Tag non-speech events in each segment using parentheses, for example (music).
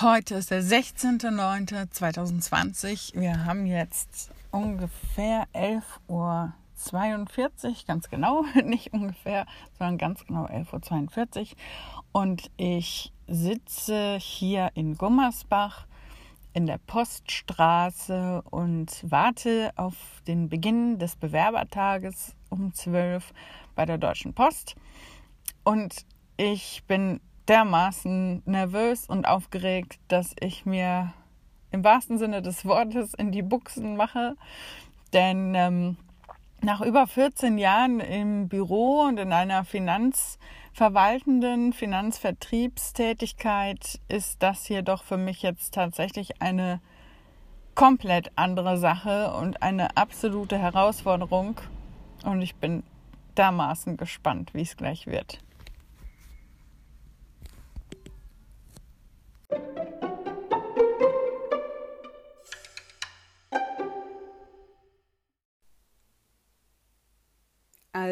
Heute ist der 16.09.2020. Wir haben jetzt ungefähr 11.42 Uhr, ganz genau, (laughs) nicht ungefähr, sondern ganz genau 11.42 Uhr. Und ich sitze hier in Gummersbach in der Poststraße und warte auf den Beginn des Bewerbertages um 12 bei der Deutschen Post. Und ich bin dermaßen nervös und aufgeregt, dass ich mir im wahrsten Sinne des Wortes in die Buchsen mache. Denn ähm, nach über 14 Jahren im Büro und in einer finanzverwaltenden Finanzvertriebstätigkeit ist das hier doch für mich jetzt tatsächlich eine komplett andere Sache und eine absolute Herausforderung. Und ich bin dermaßen gespannt, wie es gleich wird.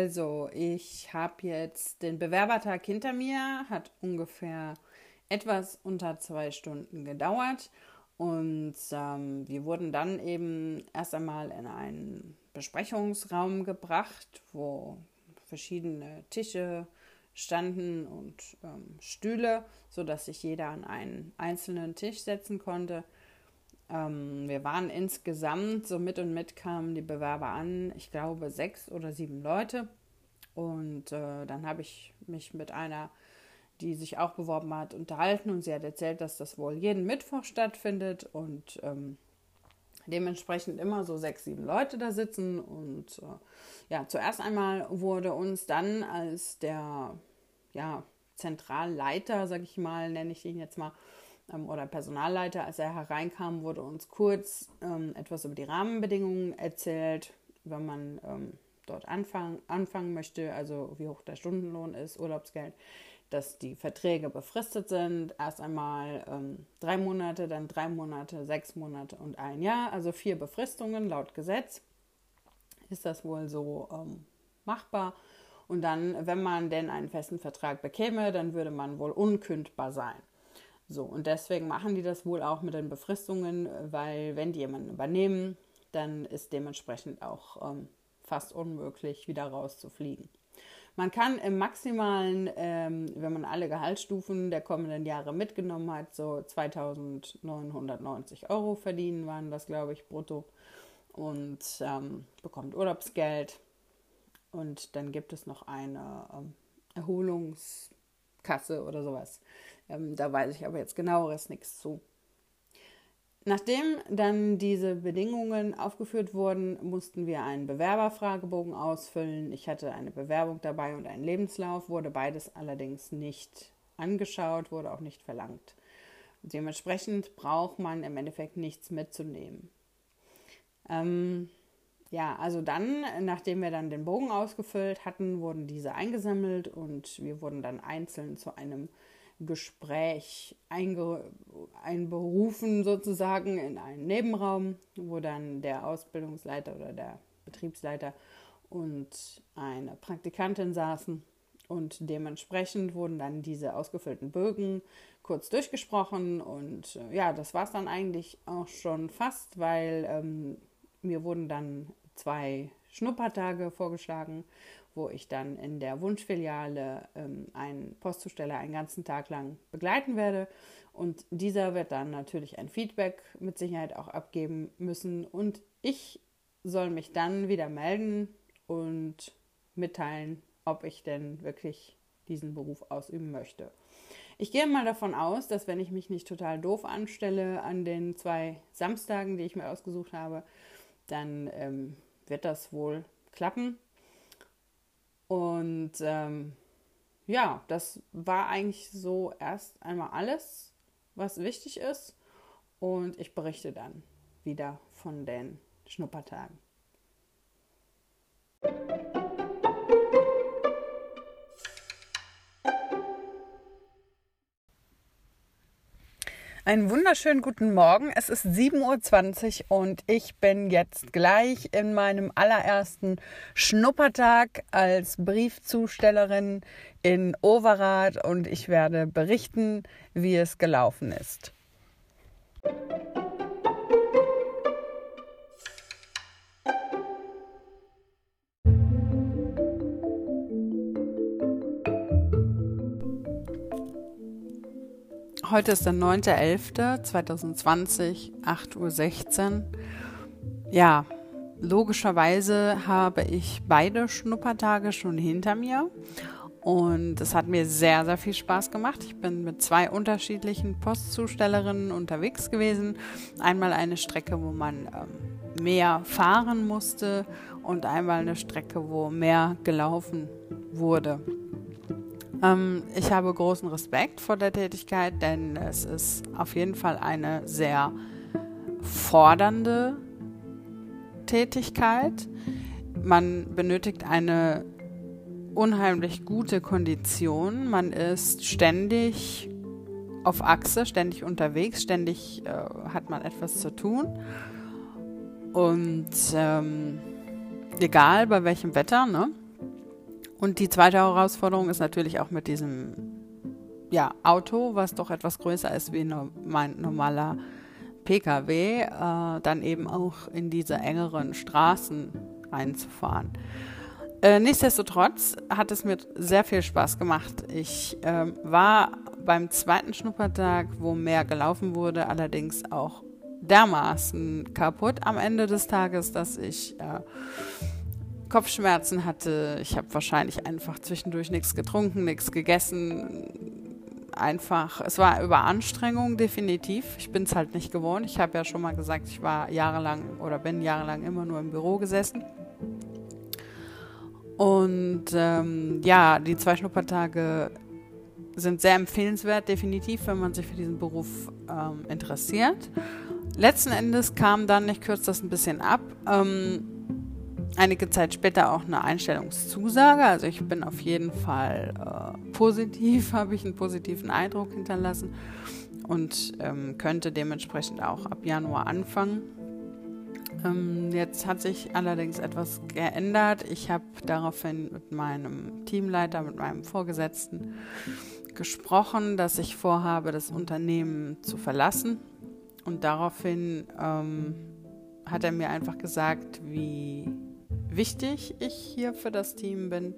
Also, ich habe jetzt den Bewerbertag hinter mir, hat ungefähr etwas unter zwei Stunden gedauert und ähm, wir wurden dann eben erst einmal in einen Besprechungsraum gebracht, wo verschiedene Tische standen und ähm, Stühle, sodass sich jeder an einen einzelnen Tisch setzen konnte. Ähm, wir waren insgesamt, so mit und mit kamen die Bewerber an, ich glaube sechs oder sieben Leute. Und äh, dann habe ich mich mit einer, die sich auch beworben hat, unterhalten und sie hat erzählt, dass das wohl jeden Mittwoch stattfindet und ähm, dementsprechend immer so sechs, sieben Leute da sitzen. Und äh, ja, zuerst einmal wurde uns dann als der ja, Zentralleiter, sag ich mal, nenne ich ihn jetzt mal, oder Personalleiter, als er hereinkam, wurde uns kurz ähm, etwas über die Rahmenbedingungen erzählt, wenn man ähm, dort anfang, anfangen möchte, also wie hoch der Stundenlohn ist, Urlaubsgeld, dass die Verträge befristet sind. Erst einmal ähm, drei Monate, dann drei Monate, sechs Monate und ein Jahr, also vier Befristungen laut Gesetz. Ist das wohl so ähm, machbar? Und dann, wenn man denn einen festen Vertrag bekäme, dann würde man wohl unkündbar sein. So, und deswegen machen die das wohl auch mit den Befristungen, weil wenn die jemanden übernehmen, dann ist dementsprechend auch ähm, fast unmöglich, wieder rauszufliegen. Man kann im maximalen, ähm, wenn man alle Gehaltsstufen der kommenden Jahre mitgenommen hat, so 2.990 Euro verdienen, waren das, glaube ich, brutto. Und ähm, bekommt Urlaubsgeld. Und dann gibt es noch eine ähm, Erholungskasse oder sowas. Ähm, da weiß ich aber jetzt genaueres nichts zu. Nachdem dann diese Bedingungen aufgeführt wurden, mussten wir einen Bewerberfragebogen ausfüllen. Ich hatte eine Bewerbung dabei und einen Lebenslauf, wurde beides allerdings nicht angeschaut, wurde auch nicht verlangt. Dementsprechend braucht man im Endeffekt nichts mitzunehmen. Ähm, ja, also dann, nachdem wir dann den Bogen ausgefüllt hatten, wurden diese eingesammelt und wir wurden dann einzeln zu einem Gespräch einberufen sozusagen in einen Nebenraum, wo dann der Ausbildungsleiter oder der Betriebsleiter und eine Praktikantin saßen. Und dementsprechend wurden dann diese ausgefüllten Bögen kurz durchgesprochen. Und äh, ja, das war es dann eigentlich auch schon fast, weil ähm, mir wurden dann zwei Schnuppertage vorgeschlagen, wo ich dann in der Wunschfiliale ähm, einen Postzusteller einen ganzen Tag lang begleiten werde. Und dieser wird dann natürlich ein Feedback mit Sicherheit auch abgeben müssen. Und ich soll mich dann wieder melden und mitteilen, ob ich denn wirklich diesen Beruf ausüben möchte. Ich gehe mal davon aus, dass wenn ich mich nicht total doof anstelle an den zwei Samstagen, die ich mir ausgesucht habe, dann ähm, wird das wohl klappen. Und ähm, ja, das war eigentlich so erst einmal alles, was wichtig ist. Und ich berichte dann wieder von den Schnuppertagen. Einen wunderschönen guten Morgen. Es ist 7.20 Uhr und ich bin jetzt gleich in meinem allerersten Schnuppertag als Briefzustellerin in Overath und ich werde berichten, wie es gelaufen ist. Heute ist der 9.11.2020, 8.16 Uhr. Ja, logischerweise habe ich beide Schnuppertage schon hinter mir und es hat mir sehr, sehr viel Spaß gemacht. Ich bin mit zwei unterschiedlichen Postzustellerinnen unterwegs gewesen. Einmal eine Strecke, wo man ähm, mehr fahren musste und einmal eine Strecke, wo mehr gelaufen wurde. Ähm, ich habe großen Respekt vor der Tätigkeit, denn es ist auf jeden Fall eine sehr fordernde Tätigkeit. Man benötigt eine unheimlich gute Kondition. Man ist ständig auf Achse, ständig unterwegs, ständig äh, hat man etwas zu tun. Und ähm, egal bei welchem Wetter, ne? Und die zweite Herausforderung ist natürlich auch mit diesem ja, Auto, was doch etwas größer ist wie no mein normaler Pkw, äh, dann eben auch in diese engeren Straßen einzufahren. Äh, nichtsdestotrotz hat es mir sehr viel Spaß gemacht. Ich äh, war beim zweiten Schnuppertag, wo mehr gelaufen wurde, allerdings auch dermaßen kaputt am Ende des Tages, dass ich äh, Kopfschmerzen hatte. Ich habe wahrscheinlich einfach zwischendurch nichts getrunken, nichts gegessen. Einfach, es war Überanstrengung, definitiv. Ich bin es halt nicht gewohnt. Ich habe ja schon mal gesagt, ich war jahrelang oder bin jahrelang immer nur im Büro gesessen. Und ähm, ja, die zwei Schnuppertage sind sehr empfehlenswert, definitiv, wenn man sich für diesen Beruf ähm, interessiert. Letzten Endes kam dann, ich kürze das ein bisschen ab, ähm, einige Zeit später auch eine Einstellungszusage. Also ich bin auf jeden Fall äh, positiv, (laughs) habe ich einen positiven Eindruck hinterlassen und ähm, könnte dementsprechend auch ab Januar anfangen. Ähm, jetzt hat sich allerdings etwas geändert. Ich habe daraufhin mit meinem Teamleiter, mit meinem Vorgesetzten gesprochen, dass ich vorhabe, das Unternehmen zu verlassen. Und daraufhin ähm, hat er mir einfach gesagt, wie wichtig ich hier für das Team bin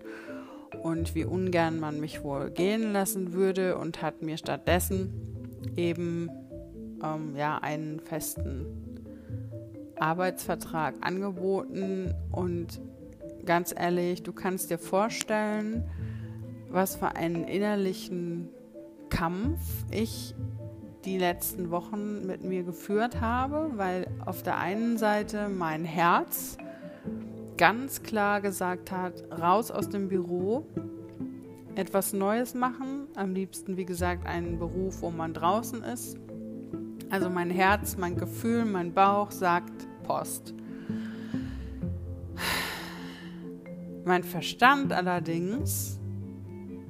und wie ungern man mich wohl gehen lassen würde und hat mir stattdessen eben ähm, ja einen festen Arbeitsvertrag angeboten. Und ganz ehrlich, du kannst dir vorstellen, was für einen innerlichen Kampf ich die letzten Wochen mit mir geführt habe, weil auf der einen Seite mein Herz ganz klar gesagt hat, raus aus dem Büro, etwas Neues machen, am liebsten wie gesagt einen Beruf, wo man draußen ist. Also mein Herz, mein Gefühl, mein Bauch sagt Post. Mein Verstand allerdings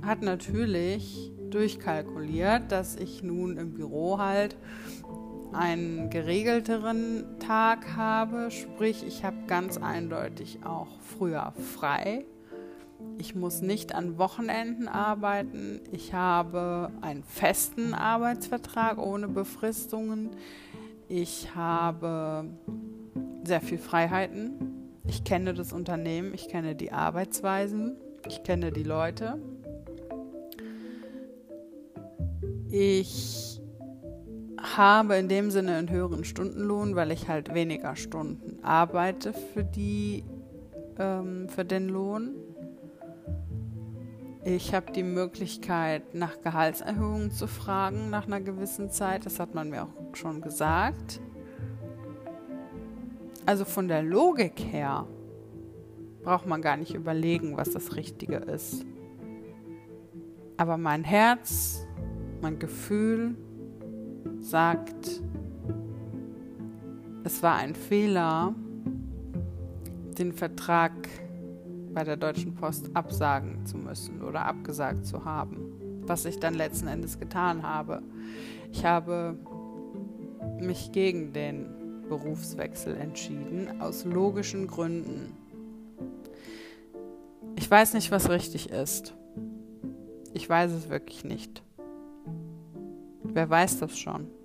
hat natürlich durchkalkuliert, dass ich nun im Büro halt einen geregelteren Tag habe, sprich ich habe ganz eindeutig auch früher frei. Ich muss nicht an Wochenenden arbeiten. Ich habe einen festen Arbeitsvertrag ohne Befristungen. Ich habe sehr viel Freiheiten. Ich kenne das Unternehmen, ich kenne die Arbeitsweisen, ich kenne die Leute. Ich habe in dem Sinne einen höheren Stundenlohn, weil ich halt weniger Stunden arbeite für die, ähm, für den Lohn. Ich habe die Möglichkeit, nach Gehaltserhöhungen zu fragen nach einer gewissen Zeit. Das hat man mir auch schon gesagt. Also von der Logik her braucht man gar nicht überlegen, was das Richtige ist. Aber mein Herz, mein Gefühl, sagt, es war ein Fehler, den Vertrag bei der Deutschen Post absagen zu müssen oder abgesagt zu haben, was ich dann letzten Endes getan habe. Ich habe mich gegen den Berufswechsel entschieden, aus logischen Gründen. Ich weiß nicht, was richtig ist. Ich weiß es wirklich nicht. Wer weiß das schon?